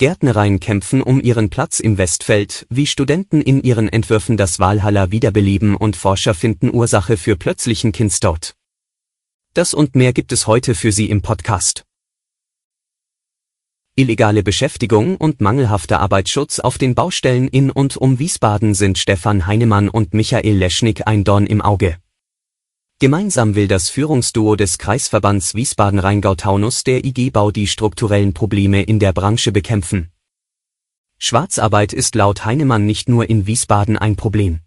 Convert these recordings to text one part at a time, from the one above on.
Gärtnereien kämpfen um ihren Platz im Westfeld, wie Studenten in ihren Entwürfen das Walhalla wiederbeleben und Forscher finden Ursache für plötzlichen Kindstod. Das und mehr gibt es heute für Sie im Podcast. Illegale Beschäftigung und mangelhafter Arbeitsschutz auf den Baustellen in und um Wiesbaden sind Stefan Heinemann und Michael Leschnik ein Dorn im Auge. Gemeinsam will das Führungsduo des Kreisverbands Wiesbaden-Rheingau-Taunus der IG Bau die strukturellen Probleme in der Branche bekämpfen. Schwarzarbeit ist laut Heinemann nicht nur in Wiesbaden ein Problem.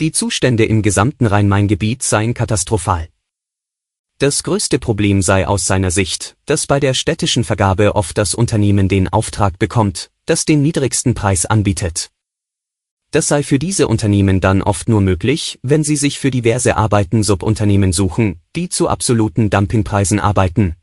Die Zustände im gesamten Rhein-Main-Gebiet seien katastrophal. Das größte Problem sei aus seiner Sicht, dass bei der städtischen Vergabe oft das Unternehmen den Auftrag bekommt, das den niedrigsten Preis anbietet. Das sei für diese Unternehmen dann oft nur möglich, wenn sie sich für diverse Arbeiten Subunternehmen suchen, die zu absoluten Dumpingpreisen arbeiten.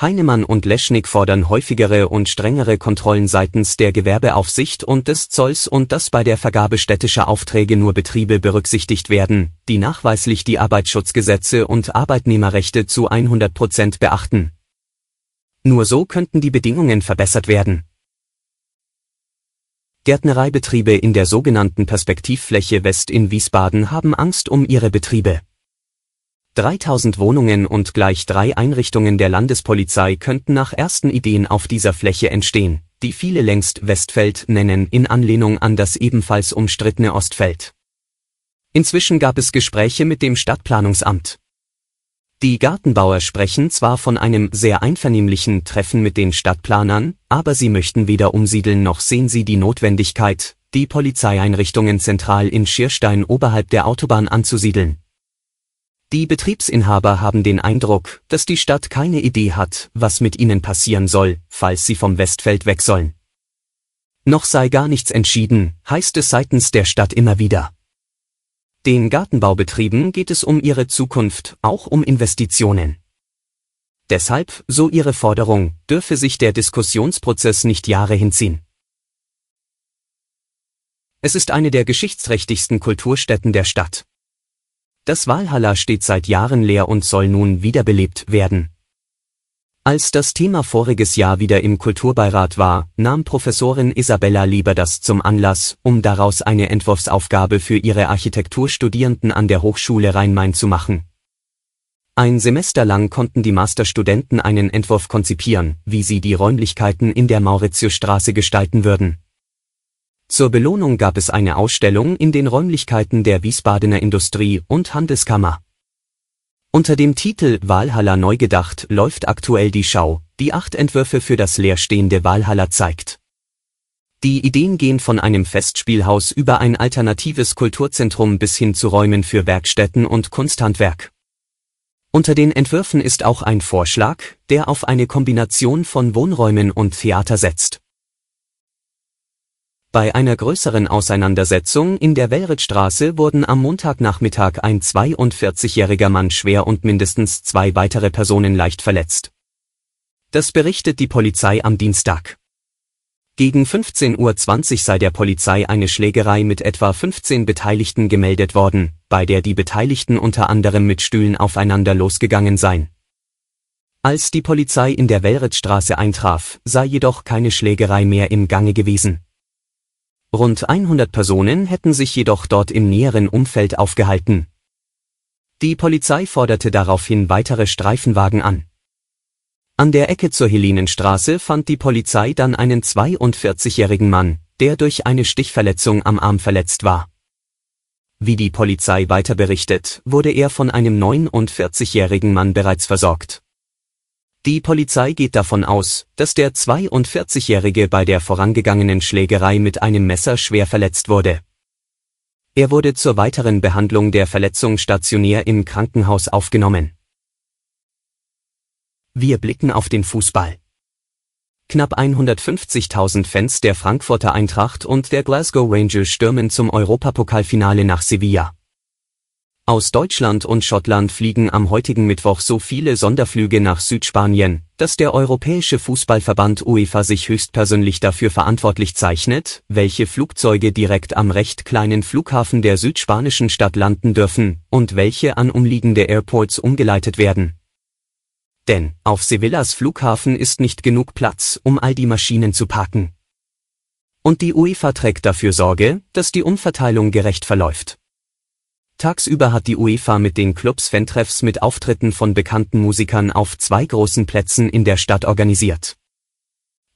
Heinemann und Leschnik fordern häufigere und strengere Kontrollen seitens der Gewerbeaufsicht und des Zolls und dass bei der Vergabe städtischer Aufträge nur Betriebe berücksichtigt werden, die nachweislich die Arbeitsschutzgesetze und Arbeitnehmerrechte zu 100 Prozent beachten. Nur so könnten die Bedingungen verbessert werden. Gärtnereibetriebe in der sogenannten Perspektivfläche West in Wiesbaden haben Angst um ihre Betriebe. 3000 Wohnungen und gleich drei Einrichtungen der Landespolizei könnten nach ersten Ideen auf dieser Fläche entstehen, die viele längst Westfeld nennen in Anlehnung an das ebenfalls umstrittene Ostfeld. Inzwischen gab es Gespräche mit dem Stadtplanungsamt. Die Gartenbauer sprechen zwar von einem sehr einvernehmlichen Treffen mit den Stadtplanern, aber sie möchten weder umsiedeln noch sehen sie die Notwendigkeit, die Polizeieinrichtungen zentral in Schierstein oberhalb der Autobahn anzusiedeln. Die Betriebsinhaber haben den Eindruck, dass die Stadt keine Idee hat, was mit ihnen passieren soll, falls sie vom Westfeld weg sollen. Noch sei gar nichts entschieden, heißt es seitens der Stadt immer wieder. Den Gartenbaubetrieben geht es um ihre Zukunft, auch um Investitionen. Deshalb, so ihre Forderung, dürfe sich der Diskussionsprozess nicht Jahre hinziehen. Es ist eine der geschichtsträchtigsten Kulturstätten der Stadt. Das Walhalla steht seit Jahren leer und soll nun wiederbelebt werden. Als das Thema voriges Jahr wieder im Kulturbeirat war, nahm Professorin Isabella Lieber das zum Anlass, um daraus eine Entwurfsaufgabe für ihre Architekturstudierenden an der Hochschule Rhein-Main zu machen. Ein Semester lang konnten die Masterstudenten einen Entwurf konzipieren, wie sie die Räumlichkeiten in der Mauritiusstraße gestalten würden. Zur Belohnung gab es eine Ausstellung in den Räumlichkeiten der Wiesbadener Industrie- und Handelskammer. Unter dem Titel Walhalla neu gedacht läuft aktuell die Schau, die acht Entwürfe für das leerstehende Walhalla zeigt. Die Ideen gehen von einem Festspielhaus über ein alternatives Kulturzentrum bis hin zu Räumen für Werkstätten und Kunsthandwerk. Unter den Entwürfen ist auch ein Vorschlag, der auf eine Kombination von Wohnräumen und Theater setzt. Bei einer größeren Auseinandersetzung in der Wellrittstraße wurden am Montagnachmittag ein 42-jähriger Mann schwer und mindestens zwei weitere Personen leicht verletzt. Das berichtet die Polizei am Dienstag. Gegen 15.20 Uhr sei der Polizei eine Schlägerei mit etwa 15 Beteiligten gemeldet worden, bei der die Beteiligten unter anderem mit Stühlen aufeinander losgegangen seien. Als die Polizei in der Wellrittstraße eintraf, sei jedoch keine Schlägerei mehr im Gange gewesen. Rund 100 Personen hätten sich jedoch dort im näheren Umfeld aufgehalten. Die Polizei forderte daraufhin weitere Streifenwagen an. An der Ecke zur Helenenstraße fand die Polizei dann einen 42-jährigen Mann, der durch eine Stichverletzung am Arm verletzt war. Wie die Polizei weiter berichtet, wurde er von einem 49-jährigen Mann bereits versorgt. Die Polizei geht davon aus, dass der 42-Jährige bei der vorangegangenen Schlägerei mit einem Messer schwer verletzt wurde. Er wurde zur weiteren Behandlung der Verletzung stationär im Krankenhaus aufgenommen. Wir blicken auf den Fußball. Knapp 150.000 Fans der Frankfurter Eintracht und der Glasgow Rangers stürmen zum Europapokalfinale nach Sevilla. Aus Deutschland und Schottland fliegen am heutigen Mittwoch so viele Sonderflüge nach Südspanien, dass der Europäische Fußballverband UEFA sich höchstpersönlich dafür verantwortlich zeichnet, welche Flugzeuge direkt am recht kleinen Flughafen der südspanischen Stadt landen dürfen und welche an umliegende Airports umgeleitet werden. Denn auf Sevillas Flughafen ist nicht genug Platz, um all die Maschinen zu parken. Und die UEFA trägt dafür Sorge, dass die Umverteilung gerecht verläuft. Tagsüber hat die UEFA mit den Clubs Fantreffs mit Auftritten von bekannten Musikern auf zwei großen Plätzen in der Stadt organisiert.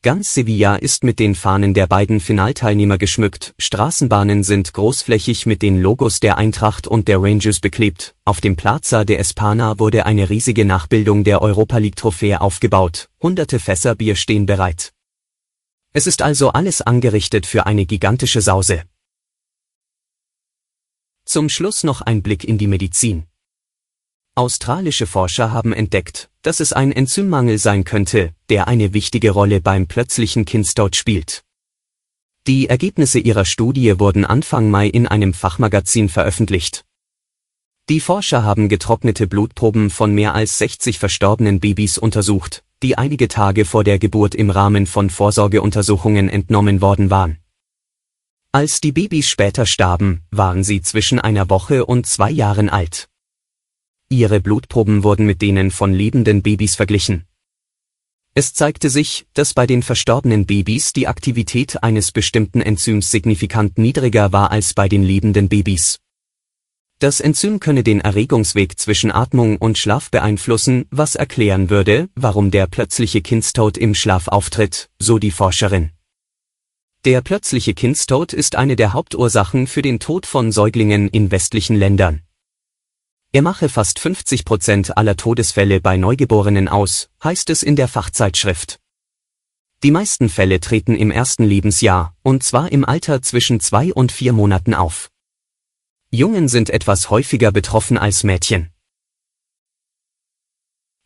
Ganz Sevilla ist mit den Fahnen der beiden Finalteilnehmer geschmückt, Straßenbahnen sind großflächig mit den Logos der Eintracht und der Rangers beklebt, auf dem Plaza de Espana wurde eine riesige Nachbildung der Europa League Trophäe aufgebaut, hunderte Fässer Bier stehen bereit. Es ist also alles angerichtet für eine gigantische Sause. Zum Schluss noch ein Blick in die Medizin. Australische Forscher haben entdeckt, dass es ein Enzymmangel sein könnte, der eine wichtige Rolle beim plötzlichen Kindstod spielt. Die Ergebnisse ihrer Studie wurden Anfang Mai in einem Fachmagazin veröffentlicht. Die Forscher haben getrocknete Blutproben von mehr als 60 verstorbenen Babys untersucht, die einige Tage vor der Geburt im Rahmen von Vorsorgeuntersuchungen entnommen worden waren. Als die Babys später starben, waren sie zwischen einer Woche und zwei Jahren alt. Ihre Blutproben wurden mit denen von lebenden Babys verglichen. Es zeigte sich, dass bei den verstorbenen Babys die Aktivität eines bestimmten Enzyms signifikant niedriger war als bei den lebenden Babys. Das Enzym könne den Erregungsweg zwischen Atmung und Schlaf beeinflussen, was erklären würde, warum der plötzliche Kindstod im Schlaf auftritt, so die Forscherin. Der plötzliche Kindstod ist eine der Hauptursachen für den Tod von Säuglingen in westlichen Ländern. Er mache fast 50 Prozent aller Todesfälle bei Neugeborenen aus, heißt es in der Fachzeitschrift. Die meisten Fälle treten im ersten Lebensjahr, und zwar im Alter zwischen zwei und vier Monaten auf. Jungen sind etwas häufiger betroffen als Mädchen.